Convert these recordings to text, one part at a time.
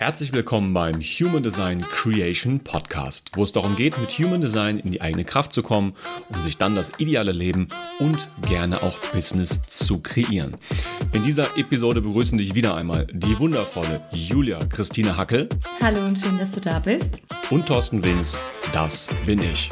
Herzlich willkommen beim Human Design Creation Podcast, wo es darum geht, mit Human Design in die eigene Kraft zu kommen, um sich dann das ideale Leben und gerne auch Business zu kreieren. In dieser Episode begrüßen dich wieder einmal die wundervolle Julia Christine Hackel. Hallo und schön, dass du da bist. Und Thorsten Wins, das bin ich.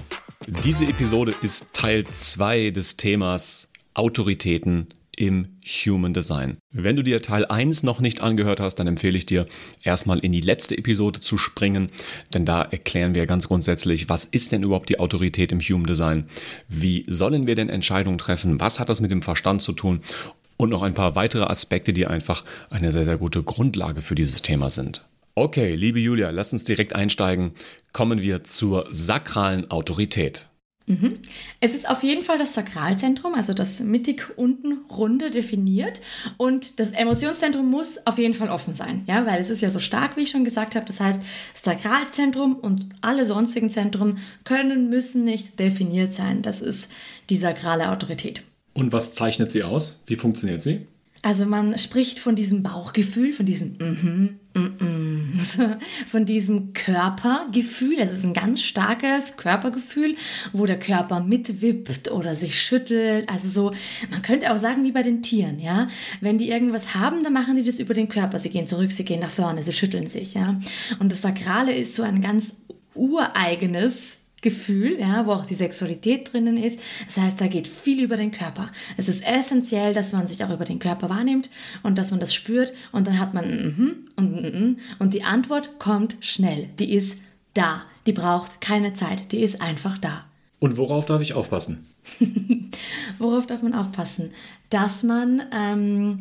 Diese Episode ist Teil 2 des Themas Autoritäten im Human Design. Wenn du dir Teil 1 noch nicht angehört hast, dann empfehle ich dir erstmal in die letzte Episode zu springen, denn da erklären wir ganz grundsätzlich, was ist denn überhaupt die Autorität im Human Design? Wie sollen wir denn Entscheidungen treffen? Was hat das mit dem Verstand zu tun? Und noch ein paar weitere Aspekte, die einfach eine sehr, sehr gute Grundlage für dieses Thema sind. Okay, liebe Julia, lass uns direkt einsteigen. Kommen wir zur sakralen Autorität. Mhm. Es ist auf jeden Fall das Sakralzentrum, also das mittig unten runde definiert und das Emotionszentrum muss auf jeden Fall offen sein, ja, weil es ist ja so stark, wie ich schon gesagt habe. Das heißt, das Sakralzentrum und alle sonstigen Zentren können, müssen nicht definiert sein. Das ist die sakrale Autorität. Und was zeichnet sie aus? Wie funktioniert sie? Also man spricht von diesem Bauchgefühl, von diesem mhm, mhm, von diesem Körpergefühl. Das ist ein ganz starkes Körpergefühl, wo der Körper mitwippt oder sich schüttelt. Also so, man könnte auch sagen wie bei den Tieren, ja. Wenn die irgendwas haben, dann machen die das über den Körper. Sie gehen zurück, sie gehen nach vorne, sie schütteln sich, ja. Und das Sakrale ist so ein ganz ureigenes Gefühl, ja, wo auch die Sexualität drinnen ist. Das heißt, da geht viel über den Körper. Es ist essentiell, dass man sich auch über den Körper wahrnimmt und dass man das spürt und dann hat man mhm und mhm und die Antwort kommt schnell. Die ist da. Die braucht keine Zeit. Die ist einfach da. Und worauf darf ich aufpassen? worauf darf man aufpassen? Dass man ähm,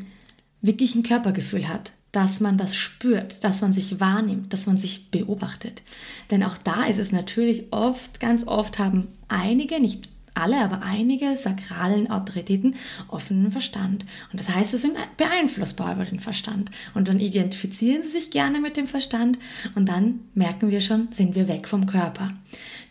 wirklich ein Körpergefühl hat dass man das spürt, dass man sich wahrnimmt, dass man sich beobachtet. Denn auch da ist es natürlich oft, ganz oft haben einige, nicht alle, aber einige sakralen Autoritäten offenen Verstand. Und das heißt, sie sind beeinflussbar über den Verstand. Und dann identifizieren sie sich gerne mit dem Verstand und dann merken wir schon, sind wir weg vom Körper.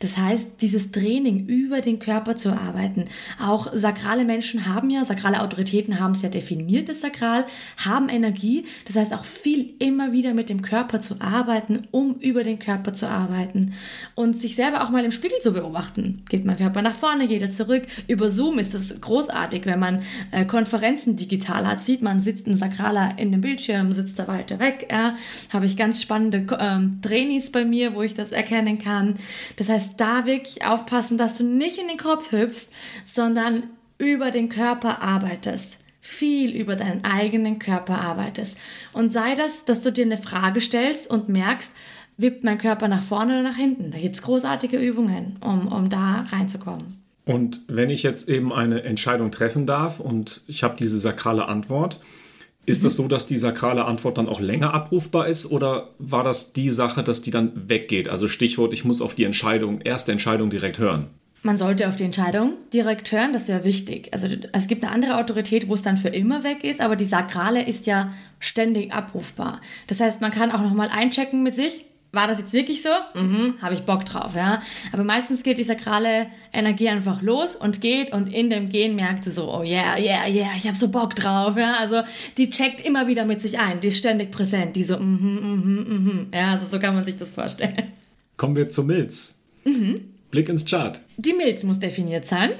Das heißt, dieses Training über den Körper zu arbeiten. Auch sakrale Menschen haben ja, sakrale Autoritäten haben sehr definiertes Sakral, haben Energie. Das heißt auch viel immer wieder mit dem Körper zu arbeiten, um über den Körper zu arbeiten und sich selber auch mal im Spiegel zu beobachten. Geht mein Körper nach vorne, geht er zurück. Über Zoom ist das großartig, wenn man äh, Konferenzen digital hat, sieht man, sitzt ein Sakraler in dem Bildschirm, sitzt da weiter weg. Ja. Habe ich ganz spannende ähm, Trainees bei mir, wo ich das erkennen kann. Das heißt, da wirklich aufpassen, dass du nicht in den Kopf hüpfst, sondern über den Körper arbeitest. Viel über deinen eigenen Körper arbeitest. Und sei das, dass du dir eine Frage stellst und merkst, wippt mein Körper nach vorne oder nach hinten. Da gibt es großartige Übungen, um, um da reinzukommen. Und wenn ich jetzt eben eine Entscheidung treffen darf und ich habe diese sakrale Antwort, ist mhm. das so, dass die sakrale Antwort dann auch länger abrufbar ist oder war das die Sache, dass die dann weggeht? Also Stichwort, ich muss auf die Entscheidung, erste Entscheidung direkt hören. Man sollte auf die Entscheidung direkt hören, das wäre wichtig. Also es gibt eine andere Autorität, wo es dann für immer weg ist, aber die sakrale ist ja ständig abrufbar. Das heißt, man kann auch nochmal einchecken mit sich, war das jetzt wirklich so? Mhm, habe ich Bock drauf, ja. Aber meistens geht die sakrale Energie einfach los und geht und in dem Gehen merkt sie so, oh yeah, yeah, yeah, ich habe so Bock drauf, ja. Also die checkt immer wieder mit sich ein, die ist ständig präsent, die so, mhm, mhm, mhm, ja, also so kann man sich das vorstellen. Kommen wir zur Milz. Mhm. Blick ins Chart. Die Milz muss definiert sein.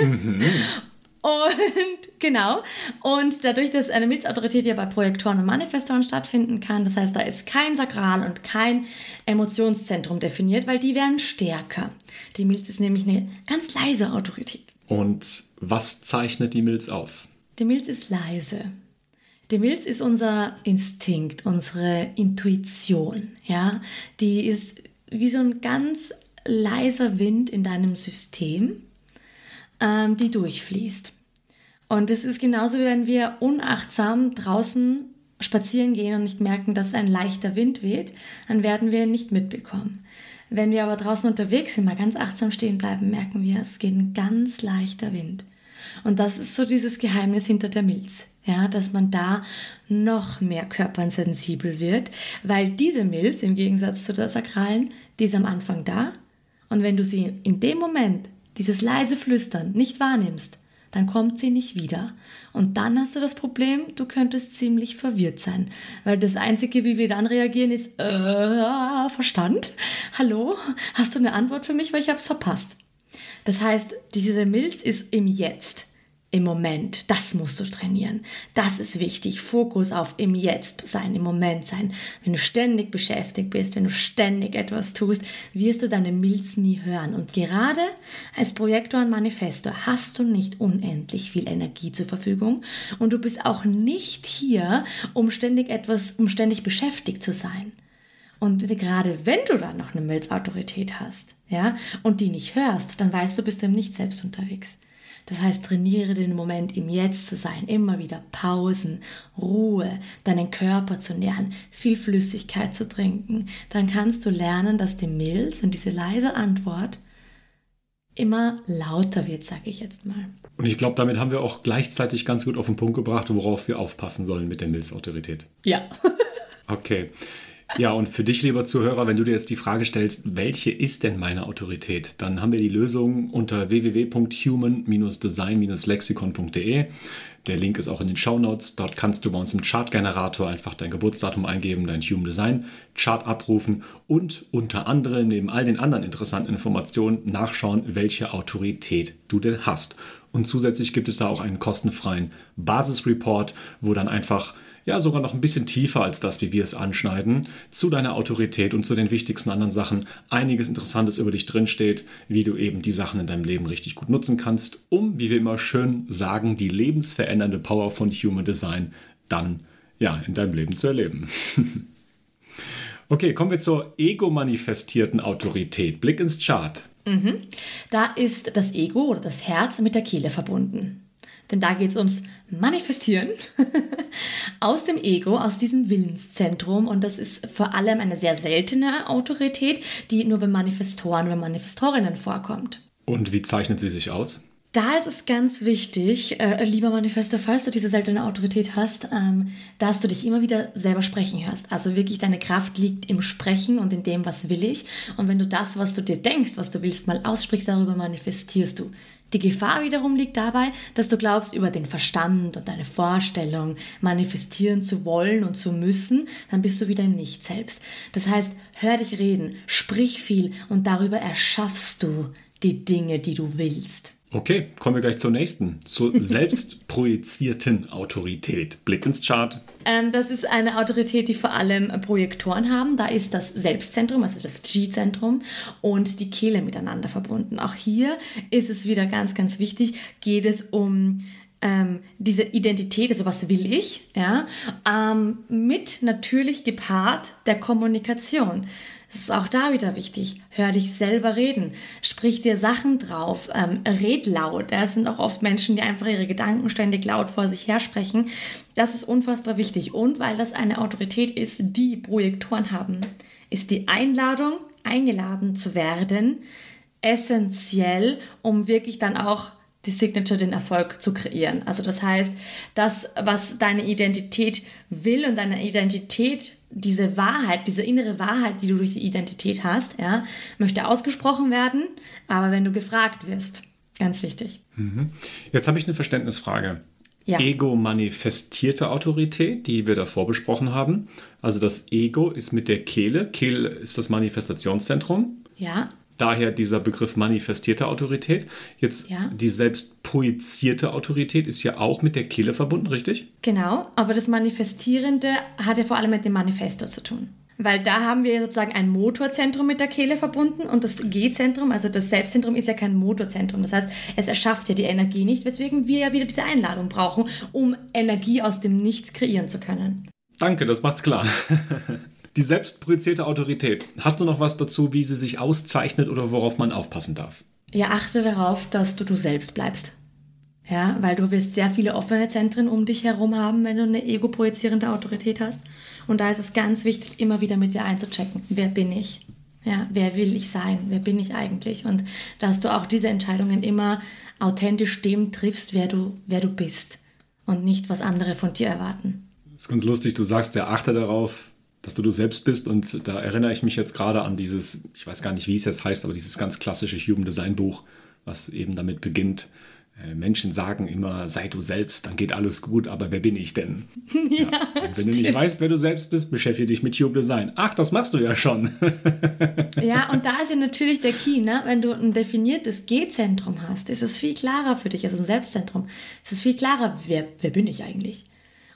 Mhm. Und genau. Und dadurch, dass eine Milzautorität ja bei Projektoren und Manifestoren stattfinden kann, das heißt, da ist kein Sakral und kein Emotionszentrum definiert, weil die werden stärker. Die Milz ist nämlich eine ganz leise Autorität. Und was zeichnet die Milz aus? Die Milz ist leise. Die Milz ist unser Instinkt, unsere Intuition. Ja, die ist wie so ein ganz leiser Wind in deinem System ähm, die durchfließt. Und es ist genauso, wenn wir unachtsam draußen spazieren gehen und nicht merken, dass ein leichter Wind weht, dann werden wir ihn nicht mitbekommen. Wenn wir aber draußen unterwegs sind, mal ganz achtsam stehen bleiben, merken wir, es geht ein ganz leichter Wind. Und das ist so dieses Geheimnis hinter der Milz, ja, dass man da noch mehr körpersensibel wird, weil diese Milz im Gegensatz zu der sakralen, die ist am Anfang da und wenn du sie in dem Moment dieses leise Flüstern nicht wahrnimmst, dann kommt sie nicht wieder. Und dann hast du das Problem, du könntest ziemlich verwirrt sein. Weil das Einzige, wie wir dann reagieren, ist, äh, Verstand? Hallo? Hast du eine Antwort für mich? Weil ich habe es verpasst. Das heißt, diese Milz ist im Jetzt im Moment. Das musst du trainieren. Das ist wichtig. Fokus auf im Jetzt sein, im Moment sein. Wenn du ständig beschäftigt bist, wenn du ständig etwas tust, wirst du deine Milz nie hören. Und gerade als Projektor und Manifestor hast du nicht unendlich viel Energie zur Verfügung und du bist auch nicht hier, um ständig etwas, um ständig beschäftigt zu sein. Und gerade wenn du dann noch eine Milzautorität hast, ja, und die nicht hörst, dann weißt du, bist du im Nicht selbst unterwegs. Das heißt, trainiere den Moment im Jetzt zu sein, immer wieder Pausen, Ruhe, deinen Körper zu nähren, viel Flüssigkeit zu trinken. Dann kannst du lernen, dass die Milz und diese leise Antwort immer lauter wird, sage ich jetzt mal. Und ich glaube, damit haben wir auch gleichzeitig ganz gut auf den Punkt gebracht, worauf wir aufpassen sollen mit der Milzautorität. Ja. okay. Ja, und für dich, lieber Zuhörer, wenn du dir jetzt die Frage stellst, welche ist denn meine Autorität, dann haben wir die Lösung unter www.human-design-lexikon.de. Der Link ist auch in den Show Notes. Dort kannst du bei uns im Chartgenerator einfach dein Geburtsdatum eingeben, dein Human Design Chart abrufen und unter anderem neben all den anderen interessanten Informationen nachschauen, welche Autorität du denn hast. Und zusätzlich gibt es da auch einen kostenfreien Basisreport, wo dann einfach ja sogar noch ein bisschen tiefer als das, wie wir es anschneiden, zu deiner Autorität und zu den wichtigsten anderen Sachen einiges Interessantes über dich drinsteht, wie du eben die Sachen in deinem Leben richtig gut nutzen kannst, um, wie wir immer schön sagen, die lebensverändernde Power von Human Design dann ja in deinem Leben zu erleben. okay, kommen wir zur ego-manifestierten Autorität. Blick ins Chart. Mhm. Da ist das Ego oder das Herz mit der Kehle verbunden. Denn da geht es ums Manifestieren aus dem Ego, aus diesem Willenszentrum. Und das ist vor allem eine sehr seltene Autorität, die nur bei Manifestoren und Manifestorinnen vorkommt. Und wie zeichnet sie sich aus? Da ist es ganz wichtig, äh, lieber Manifesto, falls du diese seltene Autorität hast, ähm, dass du dich immer wieder selber sprechen hörst. Also wirklich deine Kraft liegt im Sprechen und in dem, was will ich. Und wenn du das, was du dir denkst, was du willst, mal aussprichst, darüber manifestierst du. Die Gefahr wiederum liegt dabei, dass du glaubst, über den Verstand und deine Vorstellung manifestieren zu wollen und zu müssen, dann bist du wieder im Nicht selbst. Das heißt, hör dich reden, sprich viel und darüber erschaffst du die Dinge, die du willst. Okay, kommen wir gleich zur nächsten, zur selbstprojizierten Autorität. Blick ins Chart. Ähm, das ist eine Autorität, die vor allem Projektoren haben. Da ist das Selbstzentrum, also das G-Zentrum und die Kehle miteinander verbunden. Auch hier ist es wieder ganz, ganz wichtig, geht es um ähm, diese Identität, also was will ich, ja, ähm, mit natürlich gepaart der Kommunikation. Es ist auch da wieder wichtig. Hör dich selber reden. Sprich dir Sachen drauf. Ähm, red laut. Es sind auch oft Menschen, die einfach ihre Gedanken ständig laut vor sich hersprechen. Das ist unfassbar wichtig. Und weil das eine Autorität ist, die Projektoren haben, ist die Einladung, eingeladen zu werden, essentiell, um wirklich dann auch die Signature, den Erfolg zu kreieren. Also das heißt, das, was deine Identität will und deine Identität, diese Wahrheit, diese innere Wahrheit, die du durch die Identität hast, ja, möchte ausgesprochen werden, aber wenn du gefragt wirst, ganz wichtig. Mhm. Jetzt habe ich eine Verständnisfrage. Ja. Ego-manifestierte Autorität, die wir davor besprochen haben. Also das Ego ist mit der Kehle. Kehle ist das Manifestationszentrum. Ja daher dieser Begriff manifestierte Autorität. Jetzt ja. die selbst projizierte Autorität ist ja auch mit der Kehle verbunden, richtig? Genau, aber das Manifestierende hat ja vor allem mit dem Manifesto zu tun. Weil da haben wir sozusagen ein Motorzentrum mit der Kehle verbunden und das G-Zentrum, also das Selbstzentrum, ist ja kein Motorzentrum. Das heißt, es erschafft ja die Energie nicht, weswegen wir ja wieder diese Einladung brauchen, um Energie aus dem Nichts kreieren zu können. Danke, das macht's klar. Die selbstprojizierte Autorität. Hast du noch was dazu, wie sie sich auszeichnet oder worauf man aufpassen darf? Ja, achte darauf, dass du du selbst bleibst. Ja, weil du wirst sehr viele offene Zentren um dich herum haben, wenn du eine ego-projizierende Autorität hast. Und da ist es ganz wichtig, immer wieder mit dir einzuchecken. Wer bin ich? Ja, wer will ich sein? Wer bin ich eigentlich? Und dass du auch diese Entscheidungen immer authentisch dem triffst, wer du, wer du bist und nicht, was andere von dir erwarten. Das ist ganz lustig, du sagst, der achte darauf, dass du du selbst bist. Und da erinnere ich mich jetzt gerade an dieses, ich weiß gar nicht, wie es jetzt heißt, aber dieses ganz klassische Human Design Buch, was eben damit beginnt. Äh, Menschen sagen immer, sei du selbst, dann geht alles gut, aber wer bin ich denn? Ja, ja, wenn du nicht weißt, wer du selbst bist, beschäftige dich mit Human Design. Ach, das machst du ja schon. ja, und da ist ja natürlich der Key, ne? wenn du ein definiertes G-Zentrum hast, ist es viel klarer für dich, also ein Selbstzentrum, ist es viel klarer, wer, wer bin ich eigentlich?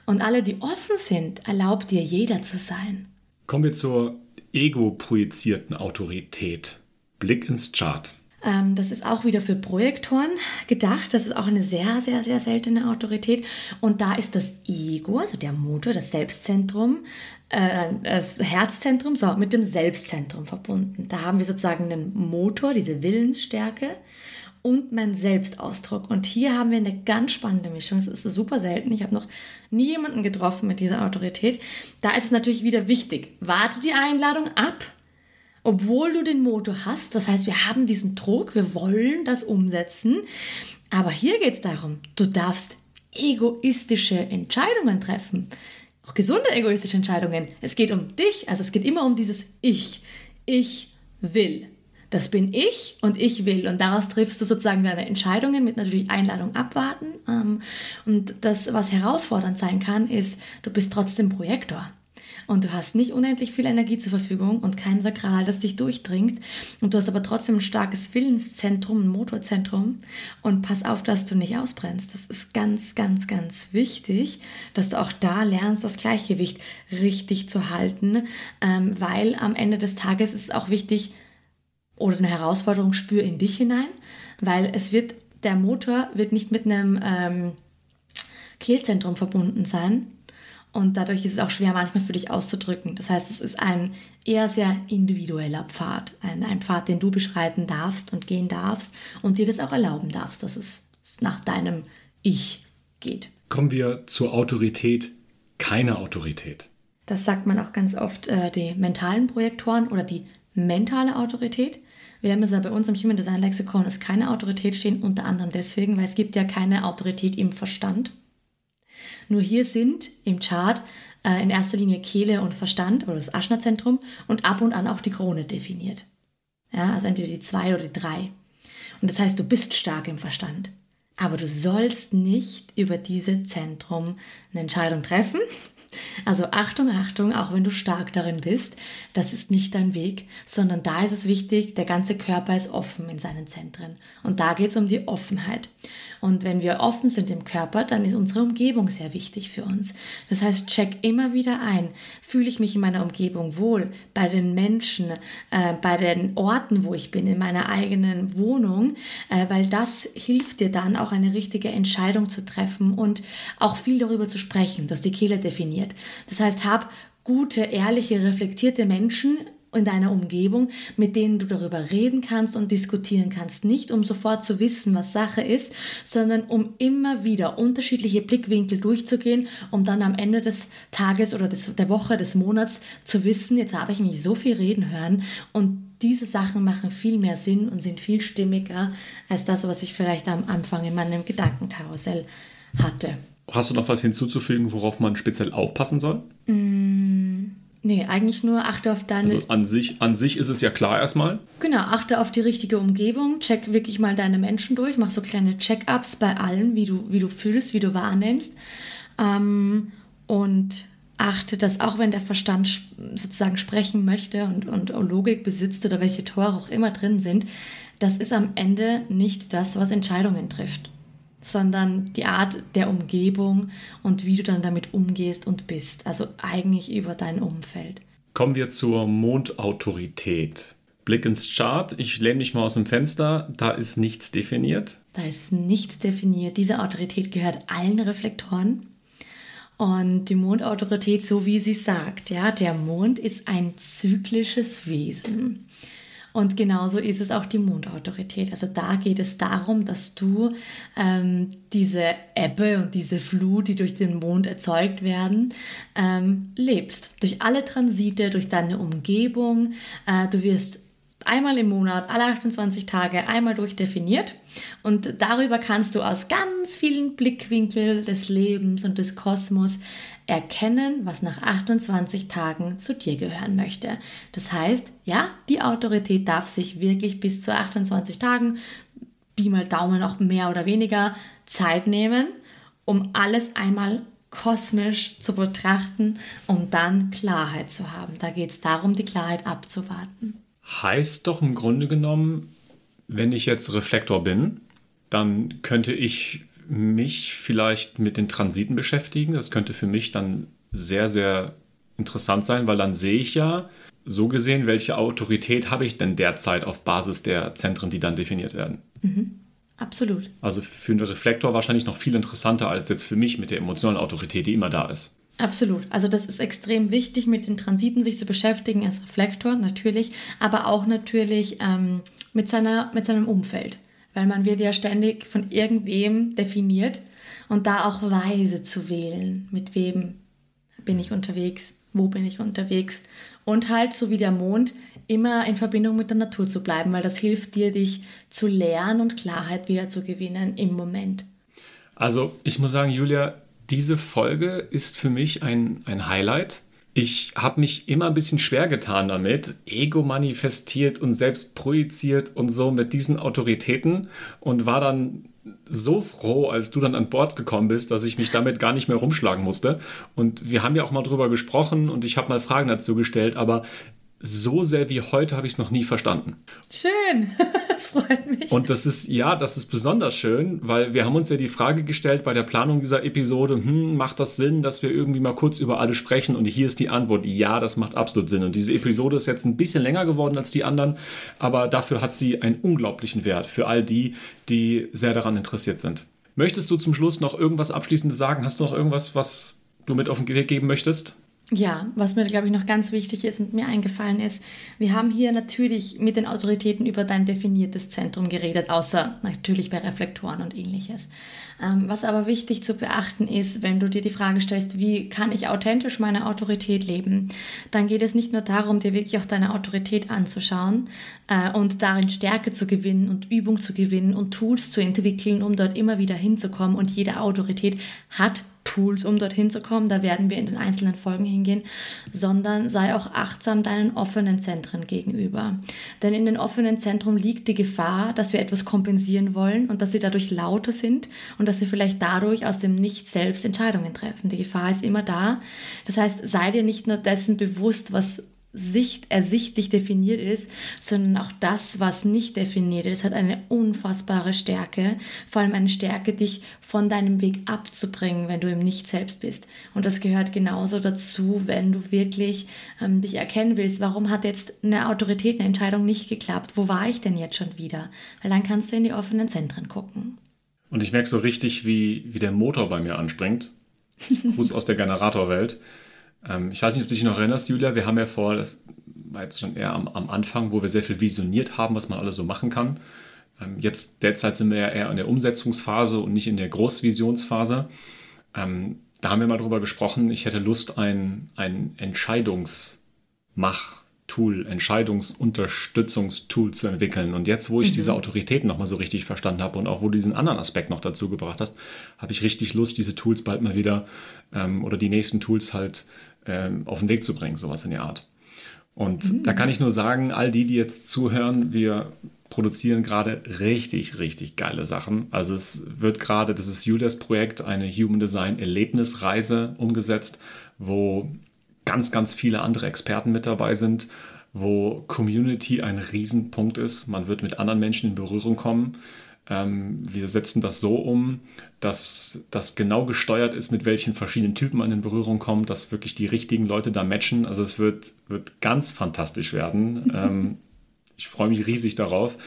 Und alle, die offen sind, erlaubt dir jeder zu sein. Kommen wir zur ego-projizierten Autorität. Blick ins Chart. Ähm, das ist auch wieder für Projektoren gedacht. Das ist auch eine sehr, sehr, sehr seltene Autorität. Und da ist das Ego, also der Motor, das Selbstzentrum, äh, das Herzzentrum, so, mit dem Selbstzentrum verbunden. Da haben wir sozusagen einen Motor, diese Willensstärke und mein Selbstausdruck. Und hier haben wir eine ganz spannende Mischung. Es ist super selten. Ich habe noch nie jemanden getroffen mit dieser Autorität. Da ist es natürlich wieder wichtig. Warte die Einladung ab obwohl du den Motor hast. Das heißt, wir haben diesen Druck, wir wollen das umsetzen. Aber hier geht es darum, du darfst egoistische Entscheidungen treffen. Auch gesunde egoistische Entscheidungen. Es geht um dich, also es geht immer um dieses Ich. Ich will. Das bin ich und ich will. Und daraus triffst du sozusagen deine Entscheidungen mit natürlich Einladung abwarten. Ähm, und das, was herausfordernd sein kann, ist, du bist trotzdem Projektor und du hast nicht unendlich viel Energie zur Verfügung und kein Sakral, das dich durchdringt und du hast aber trotzdem ein starkes Willenszentrum, ein Motorzentrum und pass auf, dass du nicht ausbrennst. Das ist ganz, ganz, ganz wichtig, dass du auch da lernst, das Gleichgewicht richtig zu halten, ähm, weil am Ende des Tages ist es auch wichtig, oder eine Herausforderung spür in dich hinein, weil es wird, der Motor wird nicht mit einem ähm, Kehlzentrum verbunden sein, und dadurch ist es auch schwer manchmal für dich auszudrücken. Das heißt, es ist ein eher sehr individueller Pfad. Ein, ein Pfad, den du beschreiten darfst und gehen darfst und dir das auch erlauben darfst, dass es nach deinem Ich geht. Kommen wir zur Autorität, keine Autorität. Das sagt man auch ganz oft, äh, die mentalen Projektoren oder die mentale Autorität. Wir haben es ja bei uns im Human Design Lexikon ist keine Autorität stehen, unter anderem deswegen, weil es gibt ja keine Autorität im Verstand. Nur hier sind im Chart äh, in erster Linie Kehle und Verstand oder das Aschnerzentrum und ab und an auch die Krone definiert. Ja, also entweder die zwei oder die drei. Und das heißt, du bist stark im Verstand. Aber du sollst nicht über dieses Zentrum eine Entscheidung treffen, also Achtung, Achtung, auch wenn du stark darin bist, das ist nicht dein Weg, sondern da ist es wichtig, der ganze Körper ist offen in seinen Zentren. Und da geht es um die Offenheit. Und wenn wir offen sind im Körper, dann ist unsere Umgebung sehr wichtig für uns. Das heißt, check immer wieder ein, fühle ich mich in meiner Umgebung wohl, bei den Menschen, äh, bei den Orten, wo ich bin, in meiner eigenen Wohnung, äh, weil das hilft dir dann auch eine richtige Entscheidung zu treffen und auch viel darüber zu sprechen. Du hast die Kehle definiert funktioniert. Das heißt, hab gute, ehrliche, reflektierte Menschen in deiner Umgebung, mit denen du darüber reden kannst und diskutieren kannst. Nicht um sofort zu wissen, was Sache ist, sondern um immer wieder unterschiedliche Blickwinkel durchzugehen, um dann am Ende des Tages oder des, der Woche, des Monats zu wissen, jetzt habe ich mich so viel reden hören und diese Sachen machen viel mehr Sinn und sind viel stimmiger als das, was ich vielleicht am Anfang in meinem Gedankenkarussell hatte. Hast du noch was hinzuzufügen, worauf man speziell aufpassen soll? Mm, nee, eigentlich nur achte auf deine. Also an sich, an sich ist es ja klar erstmal. Genau, achte auf die richtige Umgebung, check wirklich mal deine Menschen durch, mach so kleine Check-ups bei allen, wie du, wie du fühlst, wie du wahrnimmst. Ähm, und achte, dass auch wenn der Verstand sozusagen sprechen möchte und, und Logik besitzt oder welche Tore auch immer drin sind, das ist am Ende nicht das, was Entscheidungen trifft sondern die Art der Umgebung und wie du dann damit umgehst und bist. Also eigentlich über dein Umfeld. Kommen wir zur Mondautorität. Blick ins Chart. Ich lehne mich mal aus dem Fenster. Da ist nichts definiert. Da ist nichts definiert. Diese Autorität gehört allen Reflektoren. Und die Mondautorität, so wie sie sagt, ja, der Mond ist ein zyklisches Wesen. Und genauso ist es auch die Mondautorität. Also da geht es darum, dass du ähm, diese Ebbe und diese Flut, die durch den Mond erzeugt werden, ähm, lebst. Durch alle Transite, durch deine Umgebung. Äh, du wirst einmal im Monat, alle 28 Tage einmal durchdefiniert. Und darüber kannst du aus ganz vielen Blickwinkeln des Lebens und des Kosmos erkennen, was nach 28 Tagen zu dir gehören möchte. Das heißt, ja, die Autorität darf sich wirklich bis zu 28 Tagen Pi mal Daumen auch mehr oder weniger Zeit nehmen, um alles einmal kosmisch zu betrachten, um dann Klarheit zu haben. Da geht es darum, die Klarheit abzuwarten. Heißt doch im Grunde genommen, wenn ich jetzt Reflektor bin, dann könnte ich mich vielleicht mit den Transiten beschäftigen. Das könnte für mich dann sehr, sehr interessant sein, weil dann sehe ich ja, so gesehen, welche Autorität habe ich denn derzeit auf Basis der Zentren, die dann definiert werden. Mhm. Absolut. Also für einen Reflektor wahrscheinlich noch viel interessanter als jetzt für mich mit der emotionalen Autorität, die immer da ist. Absolut. Also das ist extrem wichtig, mit den Transiten sich zu beschäftigen als Reflektor natürlich, aber auch natürlich ähm, mit, seiner, mit seinem Umfeld, weil man wird ja ständig von irgendwem definiert und da auch weise zu wählen, mit wem bin ich unterwegs, wo bin ich unterwegs und halt so wie der Mond immer in Verbindung mit der Natur zu bleiben, weil das hilft dir, dich zu lernen und Klarheit wieder zu gewinnen im Moment. Also ich muss sagen, Julia, diese Folge ist für mich ein, ein Highlight. Ich habe mich immer ein bisschen schwer getan damit, Ego manifestiert und selbst projiziert und so mit diesen Autoritäten und war dann so froh, als du dann an Bord gekommen bist, dass ich mich damit gar nicht mehr rumschlagen musste. Und wir haben ja auch mal drüber gesprochen und ich habe mal Fragen dazu gestellt, aber so sehr wie heute habe ich es noch nie verstanden. Schön, das freut mich. Und das ist, ja, das ist besonders schön, weil wir haben uns ja die Frage gestellt bei der Planung dieser Episode, hm, macht das Sinn, dass wir irgendwie mal kurz über alles sprechen? Und hier ist die Antwort, ja, das macht absolut Sinn. Und diese Episode ist jetzt ein bisschen länger geworden als die anderen, aber dafür hat sie einen unglaublichen Wert für all die, die sehr daran interessiert sind. Möchtest du zum Schluss noch irgendwas Abschließendes sagen? Hast du noch irgendwas, was du mit auf den Weg geben möchtest? Ja, was mir, glaube ich, noch ganz wichtig ist und mir eingefallen ist, wir haben hier natürlich mit den Autoritäten über dein definiertes Zentrum geredet, außer natürlich bei Reflektoren und ähnliches. Ähm, was aber wichtig zu beachten ist, wenn du dir die Frage stellst, wie kann ich authentisch meine Autorität leben, dann geht es nicht nur darum, dir wirklich auch deine Autorität anzuschauen äh, und darin Stärke zu gewinnen und Übung zu gewinnen und Tools zu entwickeln, um dort immer wieder hinzukommen. Und jede Autorität hat Tools, um dorthin zu kommen. Da werden wir in den einzelnen Folgen hingehen, sondern sei auch achtsam deinen offenen Zentren gegenüber. Denn in den offenen Zentren liegt die Gefahr, dass wir etwas kompensieren wollen und dass sie dadurch lauter sind und dass wir vielleicht dadurch aus dem Nicht selbst Entscheidungen treffen. Die Gefahr ist immer da. Das heißt, sei dir nicht nur dessen bewusst, was sicht, ersichtlich definiert ist, sondern auch das, was nicht definiert ist, hat eine unfassbare Stärke. Vor allem eine Stärke, dich von deinem Weg abzubringen, wenn du im Nicht selbst bist. Und das gehört genauso dazu, wenn du wirklich ähm, dich erkennen willst, warum hat jetzt eine Autorität, eine Entscheidung nicht geklappt? Wo war ich denn jetzt schon wieder? Weil dann kannst du in die offenen Zentren gucken. Und ich merke so richtig, wie, wie der Motor bei mir anspringt. Gruß aus der Generatorwelt. Ähm, ich weiß nicht, ob du dich noch erinnerst, Julia. Wir haben ja vor, das war jetzt schon eher am, am Anfang, wo wir sehr viel visioniert haben, was man alles so machen kann. Ähm, jetzt derzeit sind wir ja eher in der Umsetzungsphase und nicht in der Großvisionsphase. Ähm, da haben wir mal drüber gesprochen. Ich hätte Lust, ein, ein Entscheidungsmach- Tool, Entscheidungsunterstützungstool zu entwickeln. Und jetzt, wo ich mhm. diese Autoritäten nochmal so richtig verstanden habe und auch wo du diesen anderen Aspekt noch dazu gebracht hast, habe ich richtig Lust, diese Tools bald mal wieder ähm, oder die nächsten Tools halt ähm, auf den Weg zu bringen, sowas in der Art. Und mhm. da kann ich nur sagen, all die, die jetzt zuhören, wir produzieren gerade richtig, richtig geile Sachen. Also es wird gerade, das ist Julias Projekt, eine Human Design Erlebnisreise umgesetzt, wo ganz, ganz viele andere Experten mit dabei sind, wo Community ein Riesenpunkt ist. Man wird mit anderen Menschen in Berührung kommen. Ähm, wir setzen das so um, dass das genau gesteuert ist, mit welchen verschiedenen Typen man in Berührung kommt, dass wirklich die richtigen Leute da matchen. Also es wird, wird ganz fantastisch werden. ähm, ich freue mich riesig darauf.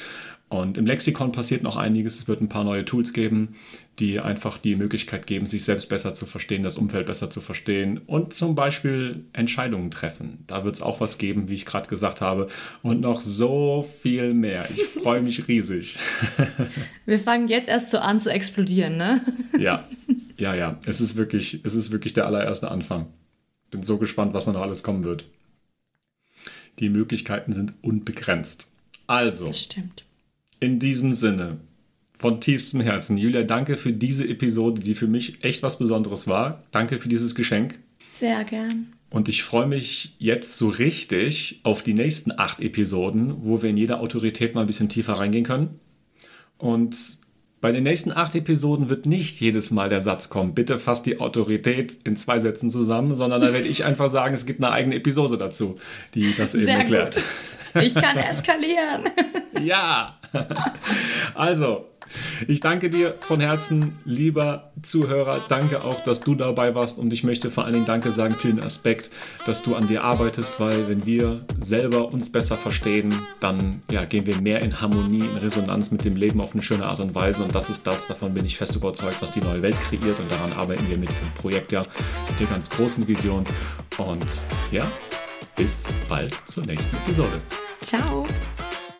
Und im Lexikon passiert noch einiges. Es wird ein paar neue Tools geben, die einfach die Möglichkeit geben, sich selbst besser zu verstehen, das Umfeld besser zu verstehen und zum Beispiel Entscheidungen treffen. Da wird es auch was geben, wie ich gerade gesagt habe, und noch so viel mehr. Ich freue mich riesig. Wir fangen jetzt erst so an zu explodieren, ne? Ja, ja, ja. Es ist wirklich, es ist wirklich der allererste Anfang. Bin so gespannt, was noch alles kommen wird. Die Möglichkeiten sind unbegrenzt. Also. Das stimmt. In diesem Sinne, von tiefstem Herzen, Julia, danke für diese Episode, die für mich echt was Besonderes war. Danke für dieses Geschenk. Sehr gern. Und ich freue mich jetzt so richtig auf die nächsten acht Episoden, wo wir in jeder Autorität mal ein bisschen tiefer reingehen können. Und bei den nächsten acht Episoden wird nicht jedes Mal der Satz kommen, bitte fasst die Autorität in zwei Sätzen zusammen, sondern da werde ich einfach sagen, es gibt eine eigene Episode dazu, die das eben Sehr erklärt. Gut. Ich kann eskalieren. ja. Also, ich danke dir von Herzen, lieber Zuhörer. Danke auch, dass du dabei warst. Und ich möchte vor allen Dingen Danke sagen für den Aspekt, dass du an dir arbeitest, weil wenn wir selber uns besser verstehen, dann ja, gehen wir mehr in Harmonie, in Resonanz mit dem Leben auf eine schöne Art und Weise. Und das ist das, davon bin ich fest überzeugt, was die neue Welt kreiert. Und daran arbeiten wir mit diesem Projekt ja, mit der ganz großen Vision. Und ja, bis bald zur nächsten Episode. Ciao.